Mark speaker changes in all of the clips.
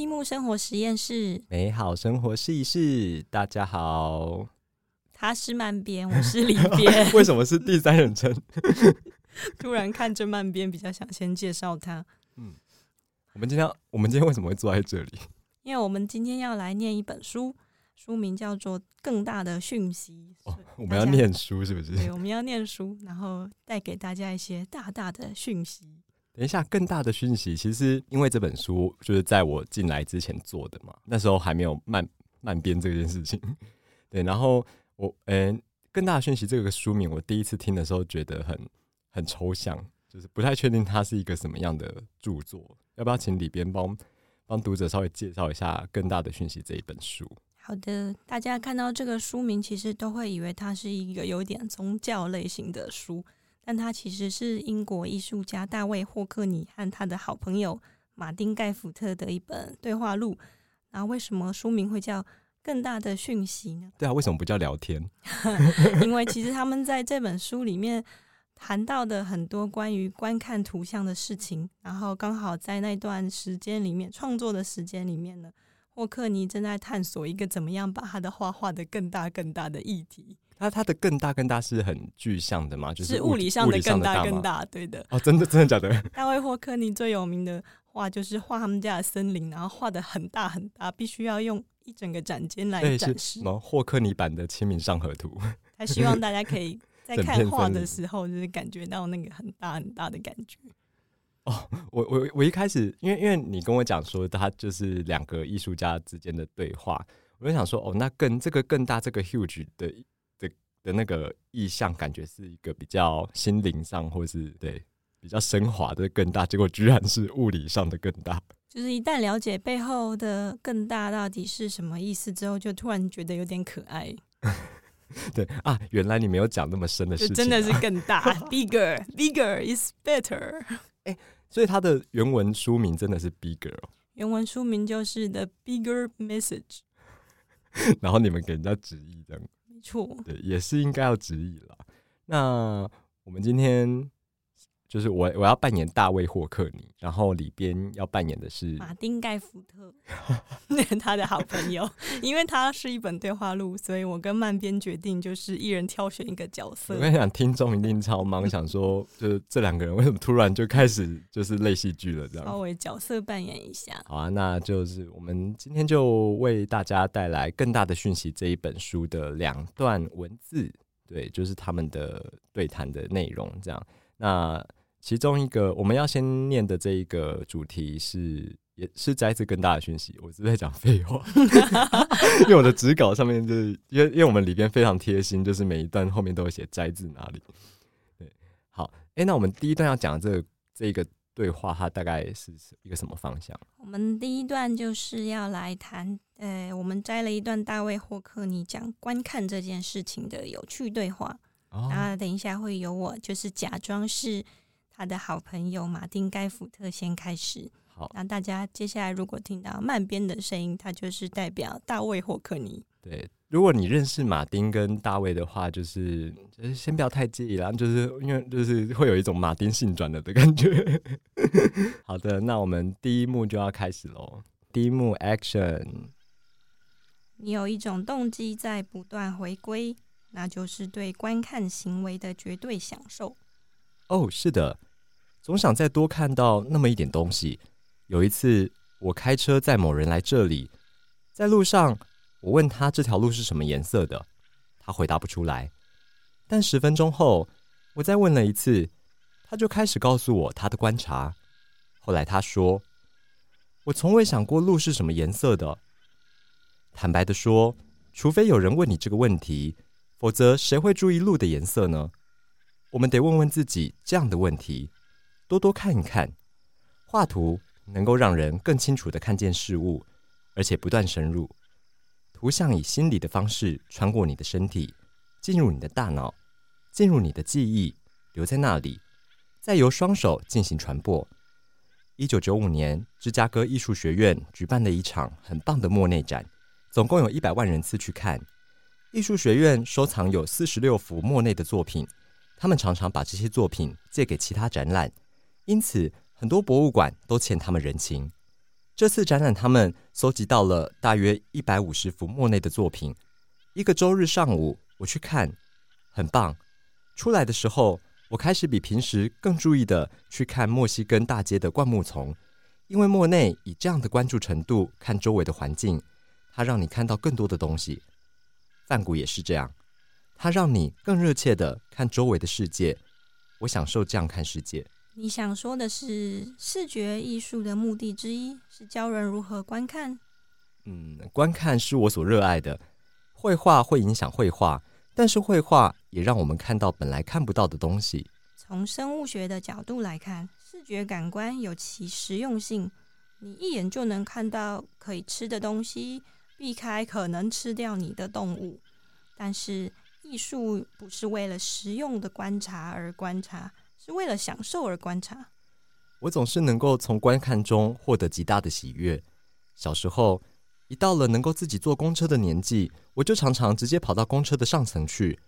Speaker 1: 积木生活实验室，
Speaker 2: 美好生活试一试。大家好，
Speaker 1: 他是慢边，我是里边。
Speaker 2: 为什么是第三人称？
Speaker 1: 突然看着慢边，比较想先介绍他。
Speaker 2: 嗯，我们今天我们今天为什么会坐在这里？
Speaker 1: 因为我们今天要来念一本书，书名叫做《更大的讯息》。
Speaker 2: 哦，我们要念书是不是？
Speaker 1: 对，我们要念书，然后带给大家一些大大的讯息。
Speaker 2: 等一下，更大的讯息，其实因为这本书就是在我进来之前做的嘛，那时候还没有慢慢编这件事情。对，然后我嗯，更大的讯息这个书名，我第一次听的时候觉得很很抽象，就是不太确定它是一个什么样的著作。要不要请里边帮帮读者稍微介绍一下《更大的讯息》这一本书？
Speaker 1: 好的，大家看到这个书名，其实都会以为它是一个有点宗教类型的书。但他其实是英国艺术家大卫霍克尼和他的好朋友马丁盖福特的一本对话录。然后为什么书名会叫《更大的讯息》呢？
Speaker 2: 对啊，为什么不叫聊天？
Speaker 1: 因为其实他们在这本书里面谈到的很多关于观看图像的事情，然后刚好在那段时间里面创作的时间里面呢，霍克尼正在探索一个怎么样把他的画画的更大更大的议题。
Speaker 2: 那它的更大更大是很具象的吗？就是
Speaker 1: 物理上的更
Speaker 2: 大
Speaker 1: 更大，对的。
Speaker 2: 哦，真的真的假的？
Speaker 1: 大卫霍克尼最有名的画就是画他们家的森林，然后画的很大很大，必须要用一整个展间来展示。
Speaker 2: 什么霍克尼版的《清明上河图》？
Speaker 1: 他希望大家可以在 看画的时候，就是感觉到那个很大很大的感觉。
Speaker 2: 哦，我我我一开始，因为因为你跟我讲说，他就是两个艺术家之间的对话，我就想说，哦，那更这个更大这个 huge 的。的那个意象，感觉是一个比较心灵上，或是对比较升华的更大，结果居然是物理上的更大。
Speaker 1: 就是一旦了解背后的更大到底是什么意思之后，就突然觉得有点可爱。
Speaker 2: 对啊，原来你没有讲那么深的事情，
Speaker 1: 真的是更大，bigger，bigger is better。
Speaker 2: 哎，所以它的原文书名真的是 bigger，
Speaker 1: 原文书名就是 the bigger message。
Speaker 2: 然后你们给人家直译这样。
Speaker 1: 错，
Speaker 2: 对，也是应该要直译了。那我们今天。就是我我要扮演大卫霍克尼，然后里边要扮演的是
Speaker 1: 马丁盖福特，他的好朋友。因为他是一本对话录，所以我跟曼边决定就是一人挑选一个角色。
Speaker 2: 我跟你讲，听众一定超忙，想说就是这两个人为什么突然就开始就是类戏剧了这样。
Speaker 1: 稍微角色扮演一下。
Speaker 2: 好啊，那就是我们今天就为大家带来更大的讯息这一本书的两段文字，对，就是他们的对谈的内容这样。那其中一个我们要先念的这一个主题是，也是摘自更大的讯息。我是在讲废话，因为我的纸稿上面就是，因为因为我们里边非常贴心，就是每一段后面都会写摘自哪里。对，好，哎，那我们第一段要讲的这个这个对话，它大概是一个什么方向？
Speaker 1: 我们第一段就是要来谈，呃，我们摘了一段大卫霍克尼讲观看这件事情的有趣对话。然后等一下会有我，就是假装是。他的好朋友马丁盖福特先开始，
Speaker 2: 好，
Speaker 1: 那大家接下来如果听到慢边的声音，他就是代表大卫霍克尼。
Speaker 2: 对，如果你认识马丁跟大卫的话，就是就是先不要太介意啦，就是因为就是会有一种马丁性转了的感觉。好的，那我们第一幕就要开始喽。第一幕 Action，
Speaker 1: 你有一种动机在不断回归，那就是对观看行为的绝对享受。
Speaker 2: 哦，是的。总想再多看到那么一点东西。有一次，我开车载某人来这里，在路上，我问他这条路是什么颜色的，他回答不出来。但十分钟后，我再问了一次，他就开始告诉我他的观察。后来他说：“我从未想过路是什么颜色的。”坦白的说，除非有人问你这个问题，否则谁会注意路的颜色呢？我们得问问自己这样的问题。多多看一看，画图能够让人更清楚的看见事物，而且不断深入。图像以心理的方式穿过你的身体，进入你的大脑，进入你的记忆，留在那里，再由双手进行传播。一九九五年，芝加哥艺术学院举办了一场很棒的莫内展，总共有一百万人次去看。艺术学院收藏有四十六幅莫内的作品，他们常常把这些作品借给其他展览。因此，很多博物馆都欠他们人情。这次展览，他们搜集到了大约一百五十幅莫内的作品。一个周日上午，我去看，很棒。出来的时候，我开始比平时更注意的去看墨西根大街的灌木丛，因为莫内以这样的关注程度看周围的环境，它让你看到更多的东西。梵谷也是这样，它让你更热切的看周围的世界。我享受这样看世界。
Speaker 1: 你想说的是，视觉艺术的目的之一是教人如何观看？
Speaker 2: 嗯，观看是我所热爱的。绘画会影响绘画，但是绘画也让我们看到本来看不到的东西。
Speaker 1: 从生物学的角度来看，视觉感官有其实用性。你一眼就能看到可以吃的东西，避开可能吃掉你的动物。但是艺术不是为了实用的观察而观察。是为了享受而观察。
Speaker 2: 我总是能够从观看中获得极大的喜悦。小时候，一到了能够自己坐公车的年纪，我就常常直接跑到公车的上层去。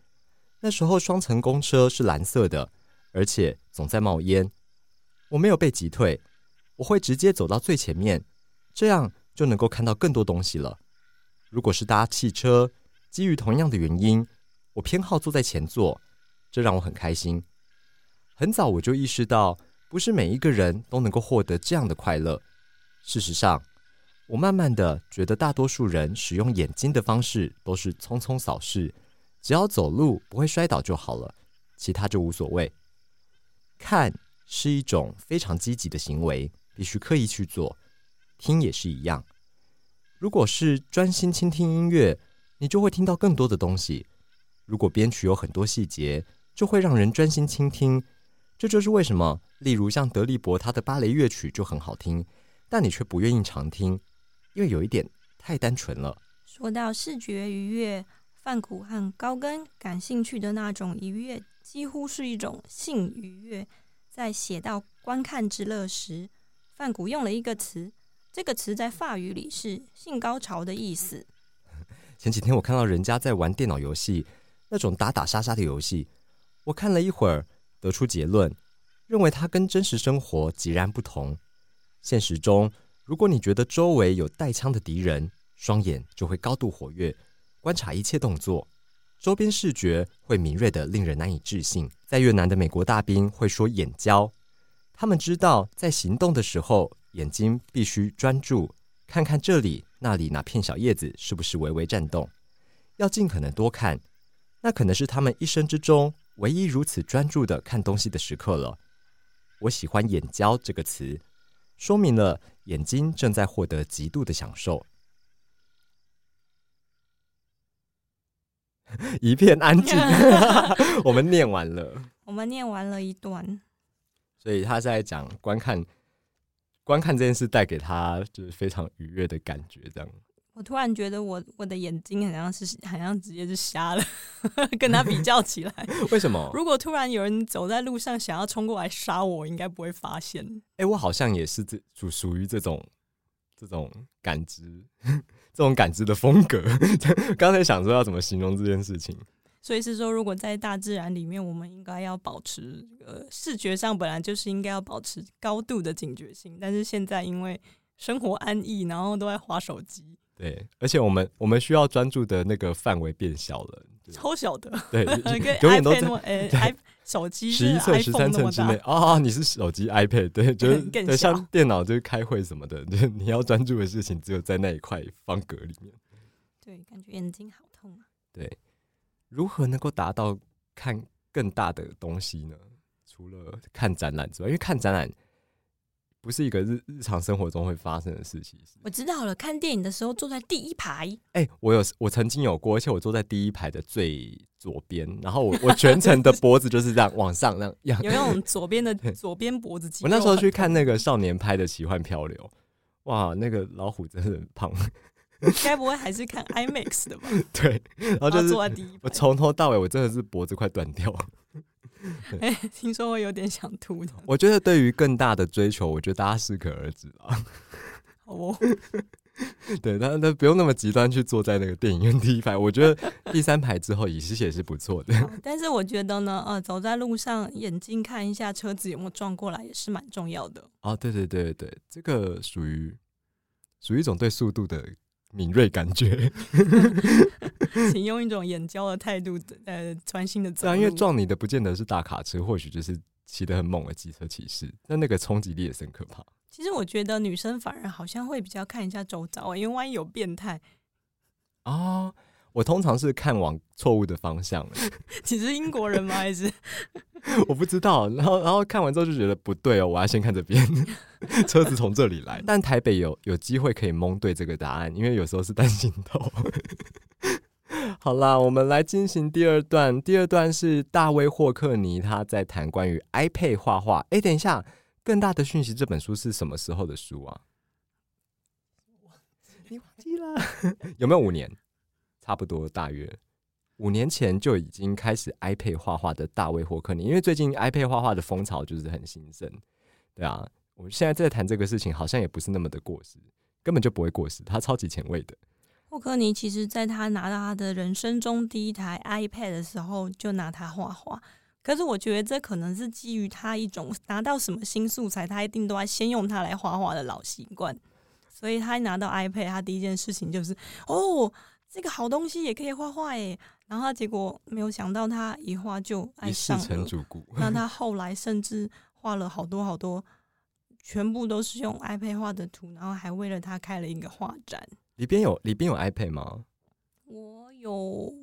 Speaker 2: 那时候，双层公车是蓝色的，而且总在冒烟。我没有被击退，我会直接走到最前面，这样就能够看到更多东西了。如果是搭汽车，基于同样的原因，我偏好坐在前座，这让我很开心。很早我就意识到，不是每一个人都能够获得这样的快乐。事实上，我慢慢的觉得，大多数人使用眼睛的方式都是匆匆扫视，只要走路不会摔倒就好了，其他就无所谓。看是一种非常积极的行为，必须刻意去做。听也是一样，如果是专心倾听音乐，你就会听到更多的东西。如果编曲有很多细节，就会让人专心倾听。这就是为什么，例如像德利伯他的芭蕾乐曲就很好听，但你却不愿意常听，因为有一点太单纯了。
Speaker 1: 说到视觉愉悦，范谷和高更感兴趣的那种愉悦，几乎是一种性愉悦。在写到观看之乐时，范谷用了一个词，这个词在法语里是性高潮的意思。
Speaker 2: 前几天我看到人家在玩电脑游戏，那种打打杀杀的游戏，我看了一会儿。得出结论，认为它跟真实生活截然不同。现实中，如果你觉得周围有带枪的敌人，双眼就会高度活跃，观察一切动作，周边视觉会敏锐的令人难以置信。在越南的美国大兵会说眼焦，他们知道在行动的时候，眼睛必须专注，看看这里那里哪片小叶子是不是微微颤动，要尽可能多看，那可能是他们一生之中。唯一如此专注的看东西的时刻了。我喜欢“眼焦”这个词，说明了眼睛正在获得极度的享受。一片安静，我们念完了。
Speaker 1: 我们念完了一段，
Speaker 2: 所以他在讲观看观看这件事带给他就是非常愉悦的感觉，这样。
Speaker 1: 我突然觉得我我的眼睛好像是好像直接是瞎了，跟他比较起来，
Speaker 2: 为什么？
Speaker 1: 如果突然有人走在路上想要冲过来杀我，应该不会发现。
Speaker 2: 哎，我好像也是这属属于这种这种感知，这种感知的风格。刚才想说要怎么形容这件事情，
Speaker 1: 所以是说，如果在大自然里面，我们应该要保持呃视觉上本来就是应该要保持高度的警觉性，但是现在因为生活安逸，然后都在划手机。
Speaker 2: 对，而且我们我们需要专注的那个范围变小了，
Speaker 1: 超小的，
Speaker 2: 对，
Speaker 1: 永远都在哎，手机
Speaker 2: 十一寸、十三寸之内啊，你是手机 iPad，对，就是对，像电脑就是开会什么的，就你要专注的事情只有在那一块方格里面。
Speaker 1: 对，感觉眼睛好痛啊。
Speaker 2: 对，如何能够达到看更大的东西呢？除了看展览之外，因为看展览。不是一个日日常生活中会发生的事情。
Speaker 1: 我知道了，看电影的时候坐在第一排。
Speaker 2: 哎，我有，我曾经有过，而且我坐在第一排的最左边，然后我我全程的脖子就是这样往上那样。
Speaker 1: 有那种 左边的左边脖子肌。
Speaker 2: 我那时候去看那个少年拍的奇幻漂流，哇，那个老虎真的很胖。
Speaker 1: 该不会还是看 IMAX 的吧？
Speaker 2: 对，然后就是
Speaker 1: 坐在第一排，
Speaker 2: 我从头到尾我真的是脖子快断掉。
Speaker 1: 哎，听说我有点想吐的。
Speaker 2: 我觉得对于更大的追求，我觉得大家适可而止啊。
Speaker 1: 哦，
Speaker 2: 对，但但不用那么极端去坐在那个电影院第一排。我觉得第三排之后，也是也是不错的。
Speaker 1: 但是我觉得呢，呃，走在路上，眼睛看一下车子有没有撞过来，也是蛮重要的。
Speaker 2: 哦，对对对对，这个属于属于一种对速度的敏锐感觉。
Speaker 1: 请用一种眼焦的态度，呃，专心的走。
Speaker 2: 对啊，因为撞你的不见得是大卡车，或许就是骑得很猛的机车骑士，那那个冲击力也是很可怕。
Speaker 1: 其实我觉得女生反而好像会比较看一下周遭，因为万一有变态
Speaker 2: 啊。我通常是看往错误的方向。
Speaker 1: 你是英国人吗？还是
Speaker 2: 我不知道。然后，然后看完之后就觉得不对哦，我要先看这边，车子从这里来。但台北有有机会可以蒙对这个答案，因为有时候是单行道。好啦，我们来进行第二段。第二段是大卫霍克尼他在谈关于 iPad 画画。哎，等一下。更大的讯息，这本书是什么时候的书啊？你忘记了？有没有五年？差不多，大约五年前就已经开始 iPad 画画的大卫霍克尼，因为最近 iPad 画画的风潮就是很兴盛，对啊。我们现在在谈这个事情，好像也不是那么的过时，根本就不会过时，他超级前卫的。
Speaker 1: 霍克尼其实在他拿到他的人生中第一台 iPad 的时候，就拿它画画。可是我觉得这可能是基于他一种拿到什么新素材，他一定都要先用它来画画的老习惯。所以他拿到 iPad，他第一件事情就是哦，这个好东西也可以画画耶。然后结果没有想到，他一画就爱上了。那 他后来甚至画了好多好多，全部都是用 iPad 画的图，然后还为了他开了一个画展。
Speaker 2: 里边有里边有 iPad 吗？
Speaker 1: 我有，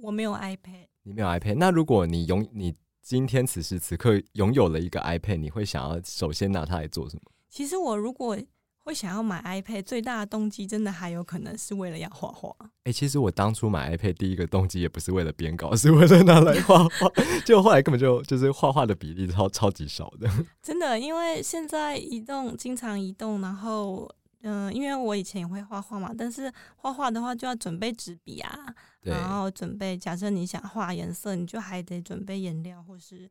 Speaker 1: 我没有 iPad。
Speaker 2: 你没有 iPad？那如果你拥你。今天此时此刻拥有了一个 iPad，你会想要首先拿它来做什么？
Speaker 1: 其实我如果会想要买 iPad，最大的动机真的还有可能是为了要画画。
Speaker 2: 哎，其实我当初买 iPad 第一个动机也不是为了编稿，是为了拿来画画。结果后来根本就就是画画的比例超超级少的。
Speaker 1: 真的，因为现在移动经常移动，然后。嗯，因为我以前也会画画嘛，但是画画的话就要准备纸笔啊，然后准备假设你想画颜色，你就还得准备颜料，或是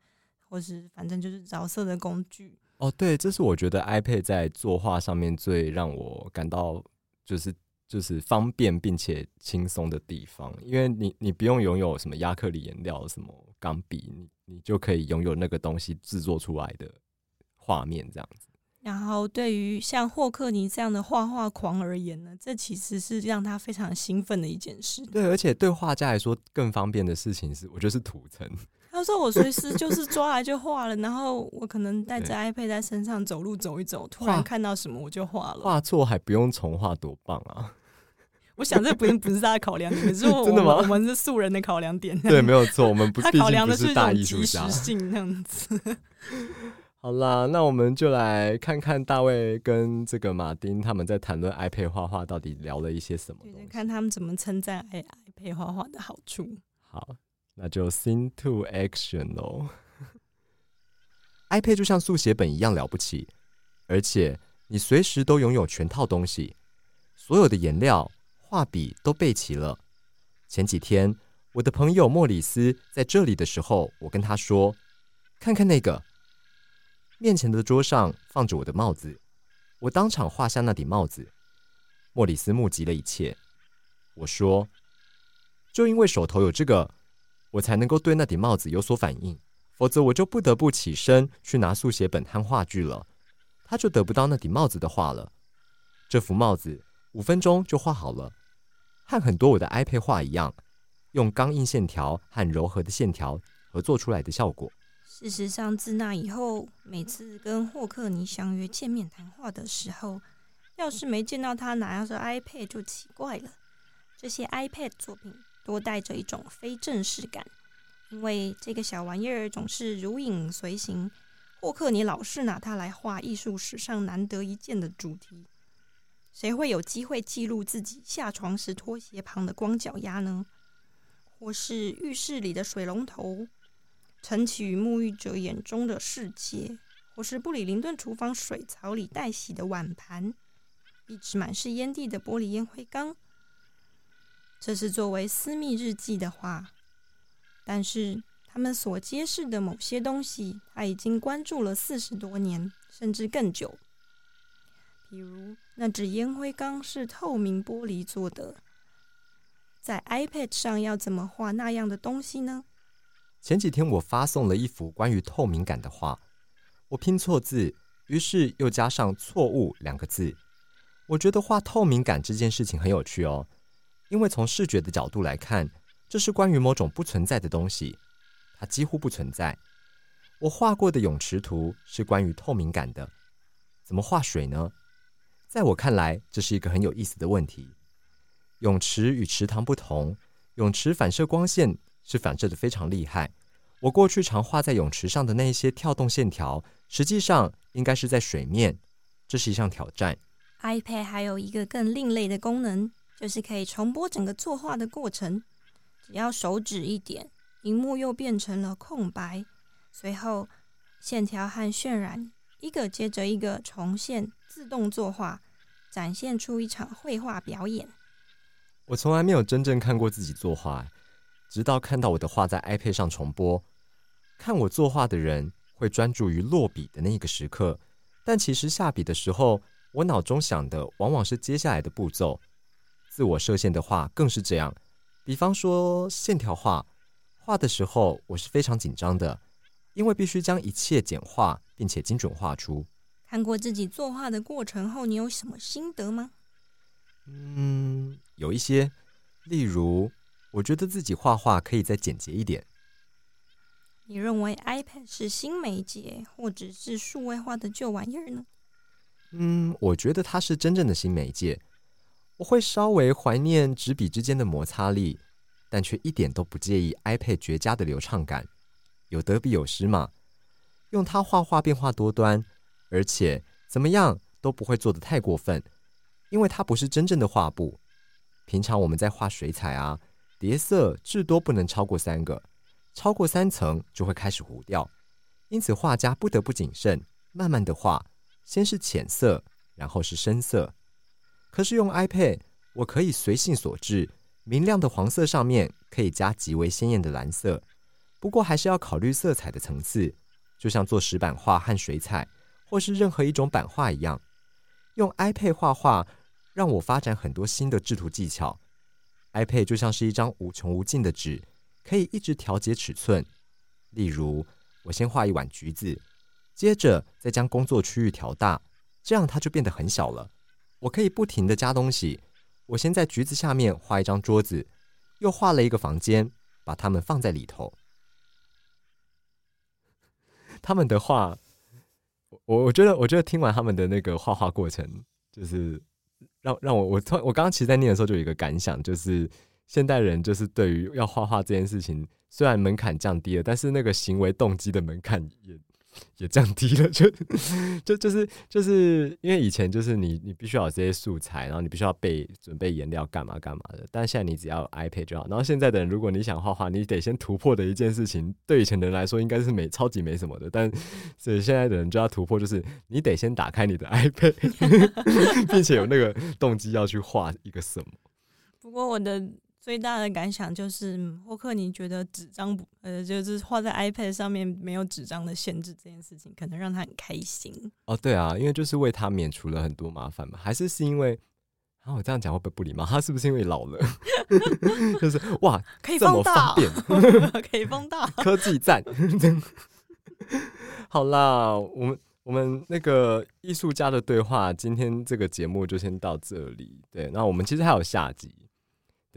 Speaker 1: 或是反正就是着色的工具。
Speaker 2: 哦，对，这是我觉得 iPad 在作画上面最让我感到就是就是方便并且轻松的地方，因为你你不用拥有什么亚克力颜料、什么钢笔，你你就可以拥有那个东西制作出来的画面这样子。
Speaker 1: 然后，对于像霍克尼这样的画画狂而言呢，这其实是让他非常兴奋的一件事。
Speaker 2: 对，而且对画家来说更方便的事情是，我觉得是图层。
Speaker 1: 他说：“我随时就是抓来就画了，然后我可能带着 iPad 在身上走路走一走，突然看到什么我就画了。
Speaker 2: 画错还不用重画，多棒啊！
Speaker 1: 我想这不用不是他的考量点，是
Speaker 2: 真的吗？
Speaker 1: 我们是素人的考量点。
Speaker 2: 对，没有错，我们不
Speaker 1: 他考量的
Speaker 2: 是大艺术
Speaker 1: 家性那样子。”
Speaker 2: 好啦，那我们就来看看大卫跟这个马丁他们在谈论 iPad 画画到底聊了一些什么东西，
Speaker 1: 看他们怎么称赞 iPad 画画的好处。
Speaker 2: 好，那就 Sing to Action 喽。iPad 就像速写本一样了不起，而且你随时都拥有全套东西，所有的颜料、画笔都备齐了。前几天我的朋友莫里斯在这里的时候，我跟他说：“看看那个。”面前的桌上放着我的帽子，我当场画下那顶帽子。莫里斯目击了一切。我说：“就因为手头有这个，我才能够对那顶帽子有所反应，否则我就不得不起身去拿速写本和画具了，他就得不到那顶帽子的画了。这幅帽子五分钟就画好了，和很多我的 iPad 画一样，用刚硬线条和柔和的线条合作出来的效果。”
Speaker 1: 事实上，自那以后，每次跟霍克尼相约见面谈话的时候，要是没见到他拿着 iPad 就奇怪了。这些 iPad 作品多带着一种非正式感，因为这个小玩意儿总是如影随形。霍克你老是拿它来画艺术史上难得一见的主题。谁会有机会记录自己下床时拖鞋旁的光脚丫呢？或是浴室里的水龙头？撑起沐浴者眼中的世界，或是布里林顿厨房水槽里待洗的碗盘，一直满是烟蒂的玻璃烟灰缸。这是作为私密日记的话，但是他们所揭示的某些东西，他已经关注了四十多年，甚至更久。比如，那只烟灰缸是透明玻璃做的，在 iPad 上要怎么画那样的东西呢？
Speaker 2: 前几天我发送了一幅关于透明感的画，我拼错字，于是又加上“错误”两个字。我觉得画透明感这件事情很有趣哦，因为从视觉的角度来看，这是关于某种不存在的东西，它几乎不存在。我画过的泳池图是关于透明感的，怎么画水呢？在我看来，这是一个很有意思的问题。泳池与池塘不同，泳池反射光线是反射的非常厉害。我过去常画在泳池上的那一些跳动线条，实际上应该是在水面，这是一项挑战。
Speaker 1: iPad 还有一个更另类的功能，就是可以重播整个作画的过程。只要手指一点，荧幕又变成了空白，随后线条和渲染一个接着一个重现。自动作画，展现出一场绘画表演。
Speaker 2: 我从来没有真正看过自己作画，直到看到我的画在 iPad 上重播。看我作画的人会专注于落笔的那个时刻，但其实下笔的时候，我脑中想的往往是接下来的步骤。自我设限的画更是这样。比方说线条画，画的时候我是非常紧张的，因为必须将一切简化并且精准画出。
Speaker 1: 看过自己作画的过程后，你有什么心得吗？
Speaker 2: 嗯，有一些，例如，我觉得自己画画可以再简洁一点。
Speaker 1: 你认为 iPad 是新媒介，或者是数位化的旧玩意儿呢？
Speaker 2: 嗯，我觉得它是真正的新媒介。我会稍微怀念纸笔之间的摩擦力，但却一点都不介意 iPad 绝佳的流畅感。有得必有失嘛，用它画画变化多端。而且怎么样都不会做得太过分，因为它不是真正的画布。平常我们在画水彩啊，叠色至多不能超过三个，超过三层就会开始糊掉。因此画家不得不谨慎，慢慢的画，先是浅色，然后是深色。可是用 iPad，我可以随性所致，明亮的黄色上面可以加极为鲜艳的蓝色。不过还是要考虑色彩的层次，就像做石板画和水彩。或是任何一种版画一样，用 iPad 画画让我发展很多新的制图技巧。iPad 就像是一张无穷无尽的纸，可以一直调节尺寸。例如，我先画一碗橘子，接着再将工作区域调大，这样它就变得很小了。我可以不停的加东西。我先在橘子下面画一张桌子，又画了一个房间，把它们放在里头。他们的画。我我觉得，我觉得听完他们的那个画画过程，就是让让我我突我刚刚其实，在念的时候就有一个感想，就是现代人就是对于要画画这件事情，虽然门槛降低了，但是那个行为动机的门槛也。也降低了，就就就是就是因为以前就是你你必须要有这些素材，然后你必须要备准备颜料干嘛干嘛的，但现在你只要 iPad 就好。然后现在的人，如果你想画画，你得先突破的一件事情，对以前的人来说应该是没超级没什么的，但所以现在的人就要突破，就是你得先打开你的 iPad，并且有那个动机要去画一个什么。
Speaker 1: 不过我的。最大的感想就是，霍克，你觉得纸张不呃，就是画在 iPad 上面没有纸张的限制这件事情，可能让他很开心
Speaker 2: 哦。对啊，因为就是为他免除了很多麻烦嘛。还是是因为啊，我这样讲会不会不礼貌？他是不是因为老了？就是哇，
Speaker 1: 可以放
Speaker 2: 大，
Speaker 1: 可以放大，
Speaker 2: 科技赞。好啦，我们我们那个艺术家的对话，今天这个节目就先到这里。对，那我们其实还有下集。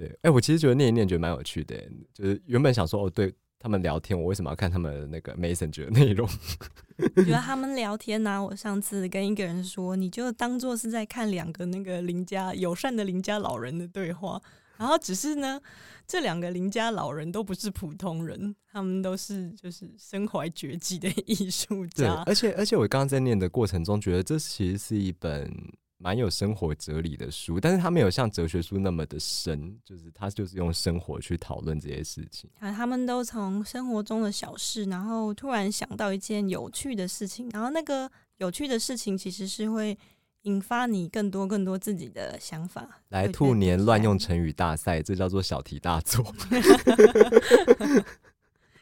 Speaker 2: 对，哎，我其实觉得念一念觉得蛮有趣的，就是原本想说哦，对他们聊天，我为什么要看他们那个 Messenger 内容？
Speaker 1: 觉得他们聊天呢，我上次跟一个人说，你就当做是在看两个那个邻家友善的邻家老人的对话，然后只是呢，这两个邻家老人都不是普通人，他们都是就是身怀绝技的 艺术家。
Speaker 2: 而且而且我刚刚在念的过程中，觉得这其实是一本。蛮有生活哲理的书，但是他没有像哲学书那么的深，就是他就是用生活去讨论这些事情。
Speaker 1: 啊，他们都从生活中的小事，然后突然想到一件有趣的事情，然后那个有趣的事情其实是会引发你更多更多自己的想法。
Speaker 2: 来兔年乱用成语大赛，这叫做小题大做。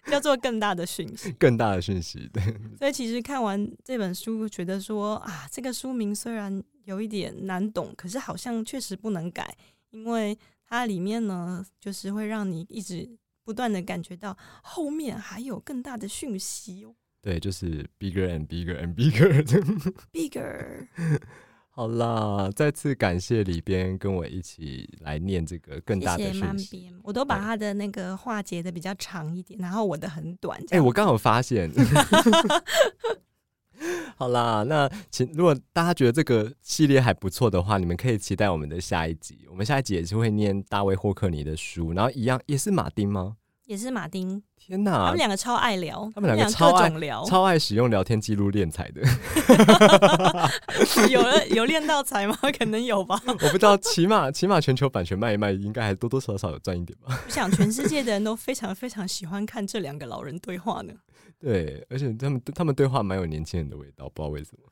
Speaker 1: 叫做更大的讯息，
Speaker 2: 更大的讯息。对，
Speaker 1: 所以其实看完这本书，觉得说啊，这个书名虽然有一点难懂，可是好像确实不能改，因为它里面呢，就是会让你一直不断的感觉到后面还有更大的讯息哦。
Speaker 2: 对，就是 bigger and bigger and
Speaker 1: bigger，bigger。
Speaker 2: 好啦，再次感谢里边跟我一起来念这个更大的
Speaker 1: 谢谢慢
Speaker 2: 讯息。
Speaker 1: 边，我都把他的那个话截的比较长一点，然后我的很短。这
Speaker 2: 哎、
Speaker 1: 样
Speaker 2: 我刚好发现。好啦，那请如果大家觉得这个系列还不错的话，你们可以期待我们的下一集。我们下一集也是会念大卫霍克尼的书，然后一样也是马丁吗？
Speaker 1: 也是马丁，
Speaker 2: 天哪
Speaker 1: 他们，两个超爱聊，
Speaker 2: 啊他们两个超爱
Speaker 1: 聊，
Speaker 2: 超爱使用聊天记录练财的。
Speaker 1: 有了有练到财吗？可能有吧。
Speaker 2: 我不知道，起码起码全球版权卖一卖，应该还多多少少有赚一点吧。
Speaker 1: 我想全世界的人都非常非常喜欢看这两个老人对话呢。
Speaker 2: 对，而且他们他们对话蛮有年轻人的味道，不知道为什么。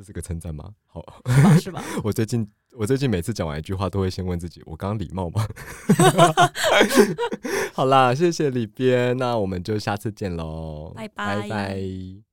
Speaker 2: 这是个称赞吗？好，
Speaker 1: 是吧？
Speaker 2: 我最近我最近每次讲完一句话，都会先问自己：我刚刚礼貌吗？好啦，谢谢里边，那我们就下次见喽，
Speaker 1: 拜拜
Speaker 2: 拜拜。